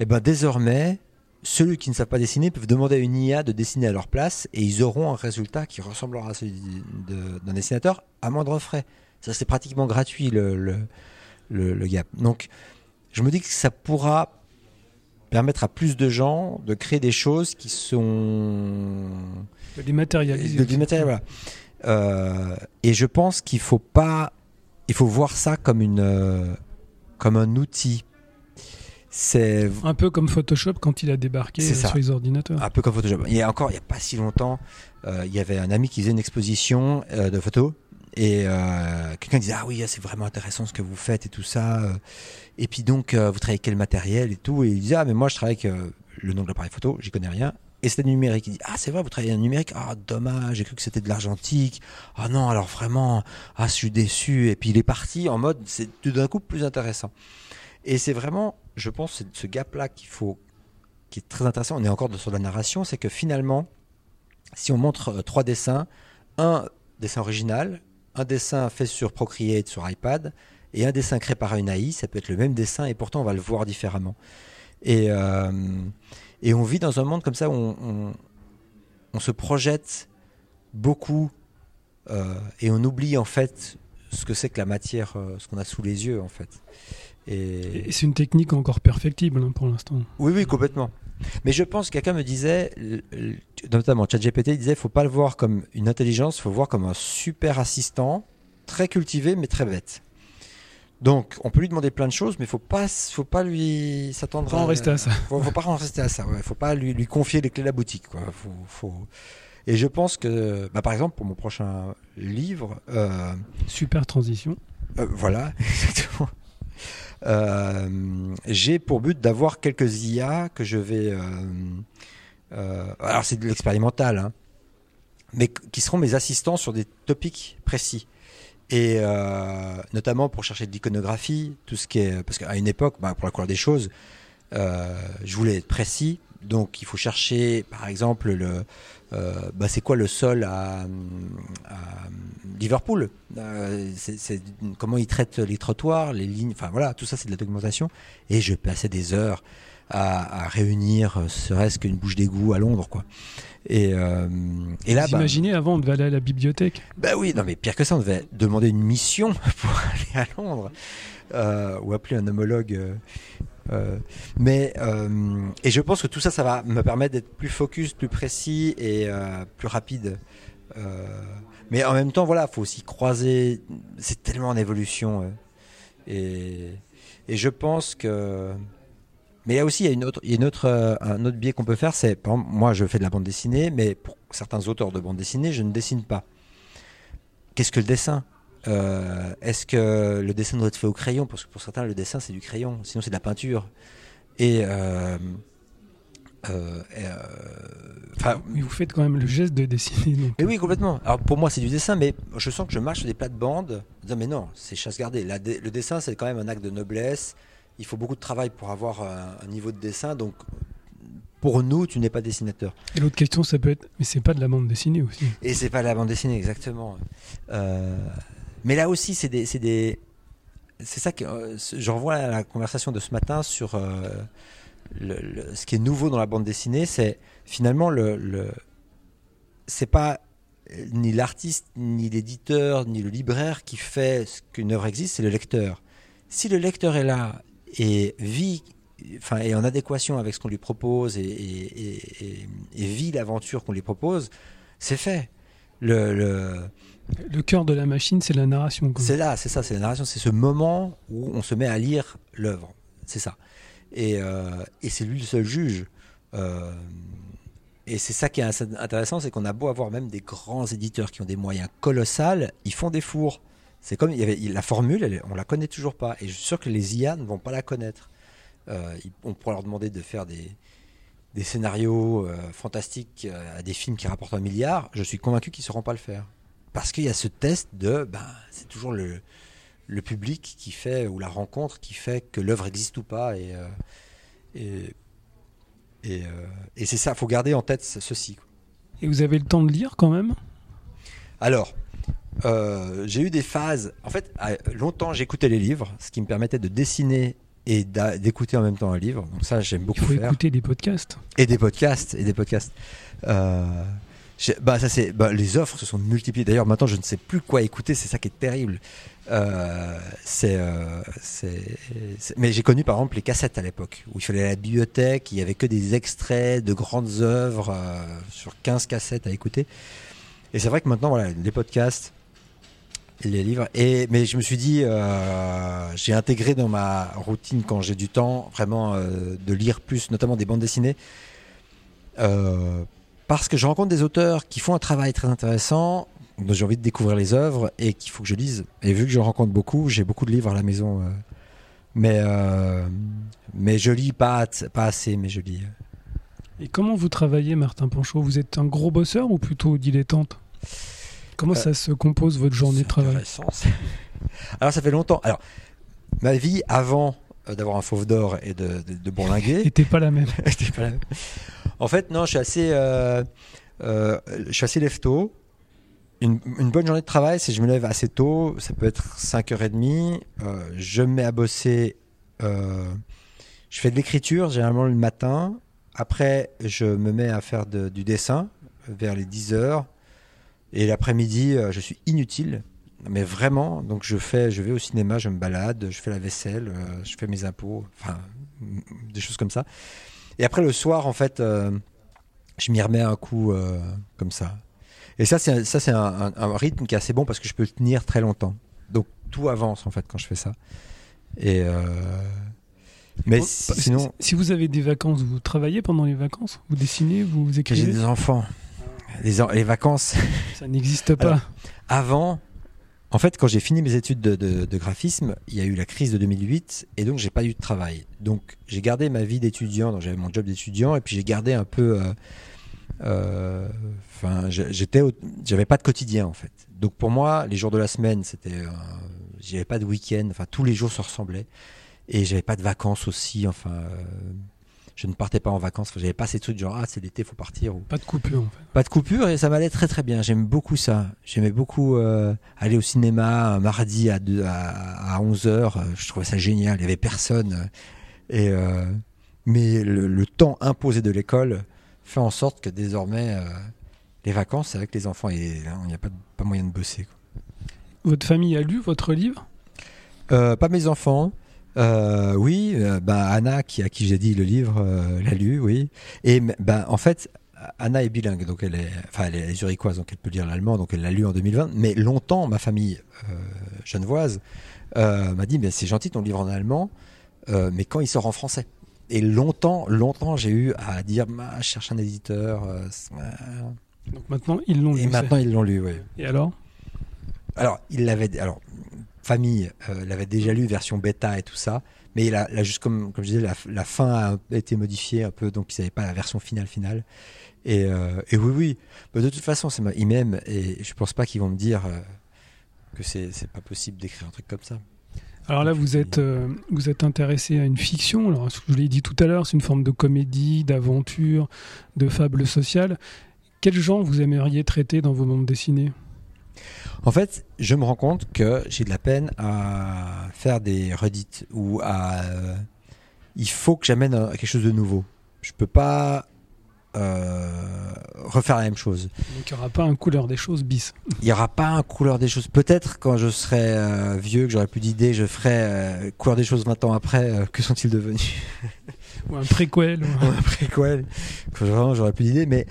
[SPEAKER 3] eh ben désormais, ceux qui ne savent pas dessiner peuvent demander à une IA de dessiner à leur place et ils auront un résultat qui ressemblera à celui d'un dessinateur à moindre frais. Ça, c'est pratiquement gratuit le, le, le, gap. Donc, je me dis que ça pourra permettre à plus de gens de créer des choses qui sont.
[SPEAKER 2] De dématérialiser.
[SPEAKER 3] De dématérialiser, voilà. Euh, et je pense qu'il faut pas, il faut voir ça comme une, euh, comme un outil.
[SPEAKER 2] C'est un peu comme Photoshop quand il a débarqué sur les ordinateurs.
[SPEAKER 3] Un peu comme Photoshop. Il y a encore, il y a pas si longtemps, euh, il y avait un ami qui faisait une exposition de photos et quelqu'un disait ah oui c'est vraiment intéressant ce que vous faites et tout ça. Et puis donc vous travaillez avec quel matériel et tout et il disait ah mais moi je travaille avec le nom de l'appareil photo, j'y connais rien et c'était numérique. Il dit Ah, c'est vrai, vous travaillez en numérique Ah, dommage, j'ai cru que c'était de l'argentique. Ah non, alors vraiment, ah, je suis déçu. Et puis il est parti en mode C'est tout d'un coup plus intéressant. Et c'est vraiment, je pense, ce gap-là qu'il faut, qui est très intéressant. On est encore sur la narration c'est que finalement, si on montre euh, trois dessins, un dessin original, un dessin fait sur Procreate, sur iPad, et un dessin créé par une AI, ça peut être le même dessin et pourtant on va le voir différemment. Et. Euh, et on vit dans un monde comme ça où on, se projette beaucoup euh, et on oublie en fait ce que c'est que la matière, ce qu'on a sous les yeux en fait.
[SPEAKER 2] Et, c'est une technique encore perfectible hein, pour l'instant.
[SPEAKER 3] Oui, oui, complètement. Mais je pense que quelqu'un me disait, notamment ChatGPT, il disait, faut pas le voir comme une intelligence, faut le voir comme un super assistant, très cultivé mais très bête. Donc, on peut lui demander plein de choses, mais faut pas, faut pas lui s'attendre.
[SPEAKER 2] Faut en rester à ça. (laughs)
[SPEAKER 3] Faut, faut pas en rester à ça. Ouais. Faut pas lui, lui confier les clés de la boutique. Quoi. Faut, faut... Et je pense que, bah, par exemple, pour mon prochain livre, euh...
[SPEAKER 2] super transition.
[SPEAKER 3] Euh, voilà, (laughs) exactement. Euh, j'ai pour but d'avoir quelques IA que je vais. Alors, c'est de l'expérimental, hein, mais qui seront mes assistants sur des topics précis. Et notamment pour chercher de l'iconographie, tout ce qui. Parce qu'à une époque, bah, pour la couleur des choses, je voulais être précis. Donc, il faut chercher, par exemple, le, bah, c'est quoi le sol à, Liverpool? Euh, comment ils traitent les trottoirs, les lignes, enfin voilà, tout ça c'est de la documentation. Et je passais des heures à, réunir, euh, serait-ce qu'une bouche d'égout à Londres, quoi. Et, euh, et là,
[SPEAKER 2] Vous bah, imaginez avant, on devait aller à la bibliothèque.
[SPEAKER 3] Bah oui, non mais pire que ça, on devait demander une mission (laughs) pour aller à Londres ou appeler un homologue. mais et je pense que tout ça, ça va me permettre d'être plus focus, plus précis et plus rapide. Mais en même temps, voilà, faut aussi croiser. C'est tellement en évolution. Euh, et, et, je pense que. Mais il y a aussi il y a une autre, une euh, un autre biais qu'on peut faire. C'est, moi, je fais de la bande dessinée, mais pour certains auteurs de bande dessinée, je ne dessine pas. Qu'est-ce que le dessin? Euh, Est-ce que le dessin doit être fait au crayon? Parce que pour certains, le dessin, c'est du crayon. Sinon, c'est de la peinture. Et
[SPEAKER 2] euh, euh vous faites quand même le geste de dessiner.
[SPEAKER 3] Mais oui, complètement. Alors pour moi, c'est du dessin, mais je sens que je marche sur des plates-bandes. Mais non, c'est chasse gardée. le dessin, c'est quand même un acte de noblesse. Il faut beaucoup de travail pour avoir un, niveau de dessin. Donc, pour nous, tu n'es pas dessinateur.
[SPEAKER 2] Et l'autre question, ça peut être, mais c'est pas de la bande dessinée aussi.
[SPEAKER 3] Et c'est pas de la bande dessinée, exactement. Euh, mais là aussi, c'est des, c'est des, c'est ça que euh, je revois la conversation de ce matin sur ce qui est nouveau dans la bande dessinée, c'est finalement le, le c'est pas ni l'artiste, ni l'éditeur, ni le libraire qui fait ce qu'une œuvre existe, c'est le lecteur. Si le lecteur est là et vit, enfin, est en adéquation avec ce qu'on lui propose et, vit l'aventure qu'on lui propose, c'est fait. Le, le,
[SPEAKER 2] le cœur de la machine, c'est la narration.
[SPEAKER 3] C'est là, c'est ça, c'est la narration, c'est ce moment où on se met à lire l'œuvre. C'est ça. Euh, et, c'est lui le seul juge. Euh, et c'est ça qui est intéressant, c'est qu'on a beau avoir même des grands éditeurs qui ont des moyens colossaux, ils font des fours. C'est comme il y avait la formule, on la connaît toujours pas. Et je suis sûr que les IA ne vont pas la connaître. Euh, on pourra leur demander de faire des, des scénarios fantastiques à des films qui rapportent un milliard. Je suis convaincu qu'ils ne sauront pas le faire. Parce qu'il y a ce test de, ben, c'est toujours le, le public qui fait, ou la rencontre qui fait que l'œuvre existe ou pas. Et, euh, et, et, euh, et c'est ça, il faut garder en tête ceci.
[SPEAKER 2] Et vous avez le temps de lire quand même?
[SPEAKER 3] Alors, euh, j'ai eu des phases. En fait, longtemps, j'écoutais les livres, ce qui me permettait de dessiner et d'écouter en même temps un livre. Donc ça, j'aime beaucoup
[SPEAKER 2] Il
[SPEAKER 3] faut
[SPEAKER 2] écouter des podcasts.
[SPEAKER 3] Et des podcasts, et des podcasts. bah, ça c'est, bah, les offres se sont multipliées. D'ailleurs, maintenant, je ne sais plus quoi écouter. C'est ça qui est terrible. Euh, euh, c'est, mais j'ai connu par exemple les cassettes à l'époque où il fallait à la bibliothèque, il y avait que des extraits de grandes œuvres euh, sur 15 cassettes à écouter. Et c'est vrai que maintenant, voilà, les podcasts, les livres. Et mais je me suis dit, j'ai intégré dans ma routine quand j'ai du temps vraiment de lire plus, notamment des bandes dessinées. parce que je rencontre des auteurs qui font un travail très intéressant j'ai envie de découvrir les œuvres et qu'il faut que je lise. Et vu que je rencontre beaucoup, j'ai beaucoup de livres à la maison. Euh, mais, euh, mais je lis pas, pas assez, mais je lis.
[SPEAKER 2] Et comment vous travaillez, Martin Panchaud? Vous êtes un gros bosseur ou plutôt dilettante? Comment ça euh, se compose votre journée de travail
[SPEAKER 3] Alors, ça fait longtemps. Alors, ma vie avant d'avoir un fauve d'or et de, de, de bourlinguer. (laughs)
[SPEAKER 2] n'était pas la même. (laughs)
[SPEAKER 3] pas la même. En fait, non, je suis assez, je suis assez lève une, bonne journée de travail, si je me lève assez tôt, ça peut être 5h30, euh, je me mets à bosser, euh, je fais de l'écriture généralement le matin, après je me mets à faire du dessin vers les 10h, et l'après-midi euh, je suis inutile, mais vraiment. Donc je fais, je vais au cinéma, je me balade, je fais la vaisselle, je fais mes impôts, enfin des choses comme ça. Et après le soir, en fait, je m'y remets un coup comme ça. Et ça, c'est ça, c'est un, rythme qui est assez bon parce que je peux tenir très longtemps. Donc tout avance en fait quand je fais ça. Et euh, mais sinon,
[SPEAKER 2] si vous avez des vacances, vous travaillez pendant les vacances, vous dessinez, vous écrivez?
[SPEAKER 3] J'ai des enfants. Les, les vacances. (laughs)
[SPEAKER 2] Ça n'existe pas.
[SPEAKER 3] avant, en fait, quand j'ai fini mes études de, graphisme, il y a eu la crise de 2008 et donc j'ai pas eu de travail. Donc j'ai gardé ma vie d'étudiant, donc j'avais mon job d'étudiant et puis j'ai gardé un peu euh, euh, enfin, j'étais, j'avais pas de quotidien en fait. Donc pour moi, les jours de la semaine, c'était, j'avais pas de week-end. Enfin, tous les jours se ressemblaient. Et j'avais pas de vacances aussi. Enfin, euh, je ne partais pas en vacances. J'avais pas ces trucs genre ah c'est l'été, faut partir. Ou...
[SPEAKER 2] Pas de coupure. En fait.
[SPEAKER 3] Pas de coupure et ça m'allait très très bien. J'aime beaucoup ça. J'aimais beaucoup euh, aller au cinéma un mardi à, à, 11 h Je trouvais ça génial. Il y avait personne. Et mais le, le, temps imposé de l'école fait en sorte que désormais, euh, les vacances, c'est avec les enfants et il n'y a pas, pas moyen de bosser.
[SPEAKER 2] Votre famille a lu votre livre?
[SPEAKER 3] Euh, Pas mes enfants. Euh, oui, bah, Anna, qui, à qui j'ai dit le livre, l'a lu, oui. Et bah, en fait, Anna est bilingue, donc elle est, enfin, elle est zurichoise, donc elle peut lire l'allemand, donc elle l'a lu en 2020. Mais longtemps, ma famille genevoise m'a dit, mais c'est gentil ton livre en allemand, mais quand il sort en français et longtemps, longtemps, j'ai eu à dire, je cherche un éditeur. Euh,
[SPEAKER 2] Donc maintenant, ils l'ont lu.
[SPEAKER 3] Et maintenant, ils l'ont lu, oui.
[SPEAKER 2] Et alors?
[SPEAKER 3] Alors, il l'avait. Alors, famille euh, l'avait déjà lu, version bêta et tout ça. Mais là, juste comme, je disais, la, fin a été modifiée un peu, donc ils n'avaient pas la version finale finale. Et, euh, et oui, oui. de toute façon, c'est ils m'aiment et je pense pas qu'ils vont me dire que c'est pas possible d'écrire un truc comme ça.
[SPEAKER 2] Alors là, vous êtes, euh, vous êtes intéressé à une fiction. Alors, je vous l'ai dit tout à l'heure, c'est une forme de comédie, d'aventure, de fable sociale. Quel genre vous aimeriez traiter dans vos bandes dessinées?
[SPEAKER 3] En fait, je me rends compte que j'ai de la peine à faire des redites ou à. Euh, il faut que j'amène quelque chose de nouveau. Je peux pas euh, refaire la même chose.
[SPEAKER 2] Donc il n'y aura pas un couleur des choses bis.
[SPEAKER 3] Il n'y aura pas un couleur des choses. Peut-être quand je serai euh, vieux, que j'aurai plus d'idées, je ferai euh, couleur des choses 20 ans après. que sont-ils devenus (laughs)
[SPEAKER 2] Ou un préquel.
[SPEAKER 3] Ou... un préquel. Quand j'aurai plus d'idées. Mais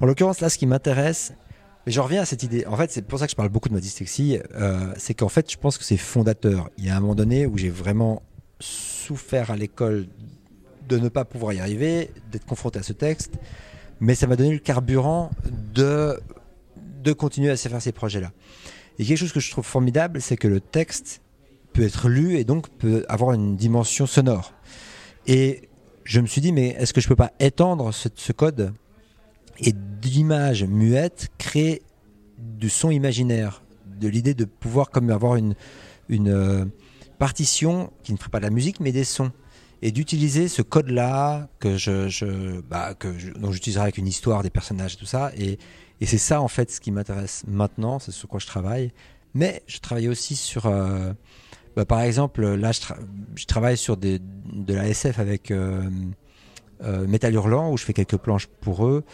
[SPEAKER 3] en l'occurrence, là, ce qui m'intéresse, mais je reviens à cette idée. En fait, c'est pour ça que je parle beaucoup de ma dyslexie. c'est qu'en fait, je pense que c'est fondateur. Il y a un moment donné où j'ai vraiment souffert à l'école de ne pas pouvoir y arriver, d'être confronté à ce texte mais ça m'a donné le carburant de, de continuer à faire ces projets-là. Et quelque chose que je trouve formidable, c'est que le texte peut être lu et donc peut avoir une dimension sonore. Et je me suis dit, mais est-ce que je peux pas étendre ce code et d'images muettes créer du son imaginaire, de l'idée de pouvoir comme avoir une, une euh, partition qui ne ferait pas de la musique mais des sons et d'utiliser ce code-là que je, je bah, que dont j'utiliserai avec une histoire des personnages tout ça. Et, et c'est ça en fait ce qui m'intéresse maintenant, c'est sur quoi je travaille. Mais je travaille aussi sur, euh, bah, par exemple, là je, je, travaille sur des, de la SF avec euh, Metal Hurlant où je fais quelques planches pour eux.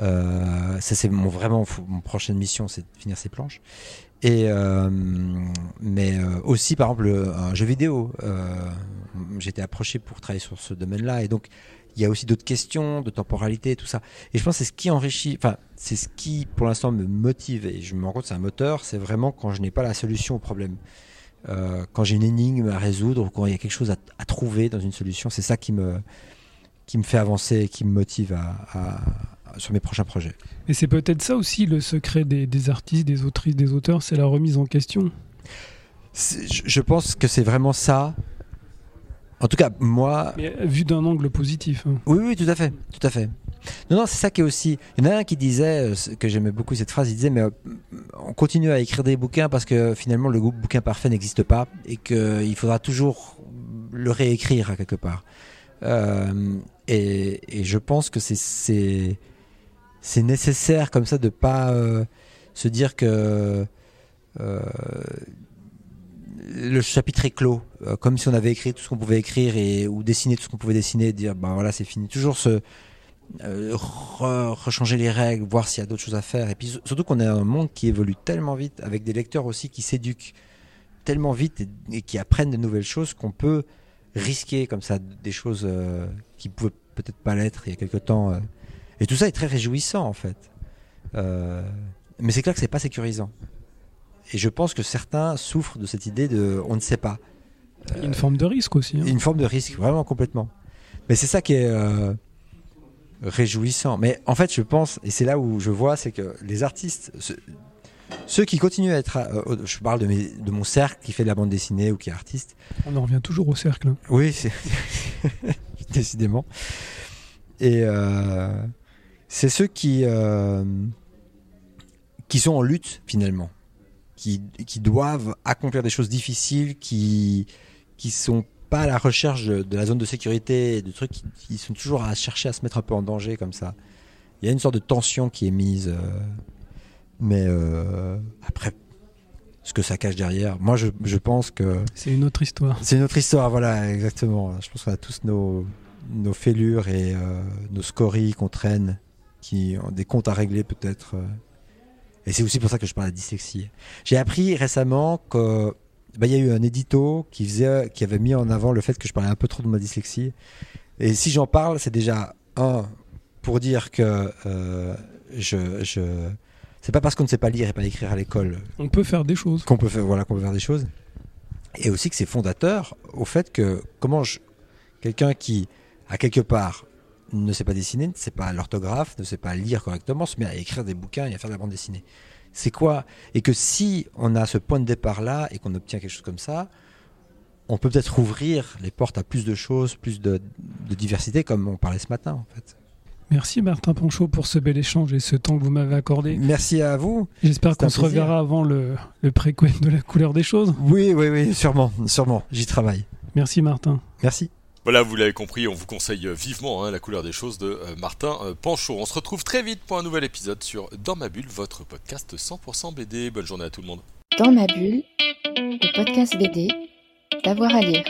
[SPEAKER 3] Euh, ça c'est mon vraiment mon prochaine mission, c'est de finir ces planches. Et euh, mais euh, aussi par exemple un jeu vidéo. Euh, J'étais approché pour travailler sur ce domaine-là et donc il y a aussi d'autres questions de temporalité, tout ça. Et je pense c'est ce qui enrichit, enfin c'est ce qui pour l'instant me motive et je me rends compte c'est un moteur, c'est vraiment quand je n'ai pas la solution au problème. Euh, quand j'ai une énigme à résoudre ou quand il y a quelque chose à trouver dans une solution, c'est ça qui me qui me fait avancer, et qui me motive à, à, sur mes prochains projets.
[SPEAKER 2] Et c'est peut-être ça aussi le secret des, artistes, des autrices, des auteurs, c'est la remise en question.
[SPEAKER 3] Je pense que c'est vraiment ça. En tout cas, moi.
[SPEAKER 2] Mais vu d'un angle positif. Hein.
[SPEAKER 3] Oui, oui, tout à fait, tout à fait. Non, non, c'est ça qui est aussi. Il y en a un qui disait, euh, que j'aimais beaucoup cette phrase, il disait, mais euh, on continue à écrire des bouquins parce que finalement le bouquin parfait n'existe pas et qu'il faudra toujours le réécrire à quelque part. Euh, et, je pense que c'est nécessaire comme ça de pas euh, se dire que euh, le chapitre est clos, comme si on avait écrit tout ce qu'on pouvait écrire et ou dessiné tout ce qu'on pouvait dessiner, et dire ben voilà c'est fini. Toujours ce euh, rechanger les règles, voir s'il y a d'autres choses à faire. Et puis surtout qu'on est un monde qui évolue tellement vite, avec des lecteurs aussi qui s'éduquent tellement vite et, qui apprennent de nouvelles choses qu'on peut risquer comme ça des choses euh, qui pouvaient peut-être pas l'être il y a quelque temps. Euh. Et tout ça est très réjouissant en fait. mais c'est clair que c'est pas sécurisant. Et je pense que certains souffrent de cette idée de on ne sait pas.
[SPEAKER 2] Une forme de risque aussi. Hein.
[SPEAKER 3] Une forme de risque, vraiment complètement. Mais c'est ça qui est réjouissant. Mais en fait, je pense, et c'est là où je vois, c'est que les artistes, ceux, qui continuent à être, euh, je parle de, mes, de, mon cercle qui fait de la bande dessinée ou qui est artiste.
[SPEAKER 2] On en revient toujours au cercle. Hein.
[SPEAKER 3] Oui, c'est (laughs) décidément. Et euh, c'est ceux qui euh, qui sont en lutte finalement, qui, qui doivent accomplir des choses difficiles, qui qui sont pas à la recherche de, la zone de sécurité, de trucs qui, sont toujours à chercher à se mettre un peu en danger comme ça. Il y a une sorte de tension qui est mise, mais euh, après, ce que ça cache derrière, moi je, je pense que
[SPEAKER 2] c'est une autre histoire.
[SPEAKER 3] C'est une autre histoire, voilà, exactement. Je pense qu'on a tous nos, nos fêlures et euh, nos scories qu'on traîne, qui ont des comptes à régler peut-être. Et c'est aussi pour ça que je parle de dyslexie. J'ai appris récemment que bah, il y a eu un édito qui, faisait, qui avait mis en avant le fait que je parlais un peu trop de ma dyslexie. Et si j'en parle, c'est déjà un pour dire que euh, je, je c'est pas parce qu'on ne sait pas lire et pas écrire à l'école.
[SPEAKER 2] On peut faire des choses.
[SPEAKER 3] Qu'on peut faire, voilà, qu'on peut faire des choses. Et aussi que c'est fondateur au fait que comment je, quelqu'un qui à quelque part ne sait pas dessiner, ne sait pas l'orthographe, ne sait pas lire correctement, se met à écrire des bouquins et à faire de la bande dessinée c'est quoi? Et que si on a ce point de départ-là et qu'on obtient quelque chose comme ça, on peut peut-être ouvrir les portes à plus de choses, plus de, diversité, comme on parlait ce matin en fait.
[SPEAKER 2] Merci Martin Ponchot pour ce bel échange et ce temps que vous m'avez accordé.
[SPEAKER 3] Merci à vous.
[SPEAKER 2] J'espère qu'on se reverra avant le, le préquel de la couleur des choses.
[SPEAKER 3] Oui, oui, oui, sûrement, sûrement. J'y travaille.
[SPEAKER 2] Merci Martin.
[SPEAKER 3] Merci.
[SPEAKER 1] Voilà, vous l'avez compris, on vous conseille vivement hein, la couleur des choses de euh, Martin euh, Panchaud. On se retrouve très vite pour un nouvel épisode sur Dans ma bulle, votre podcast 100% BD. Bonne journée à tout le monde.
[SPEAKER 4] Dans ma bulle, le podcast BD, d'avoir à lire.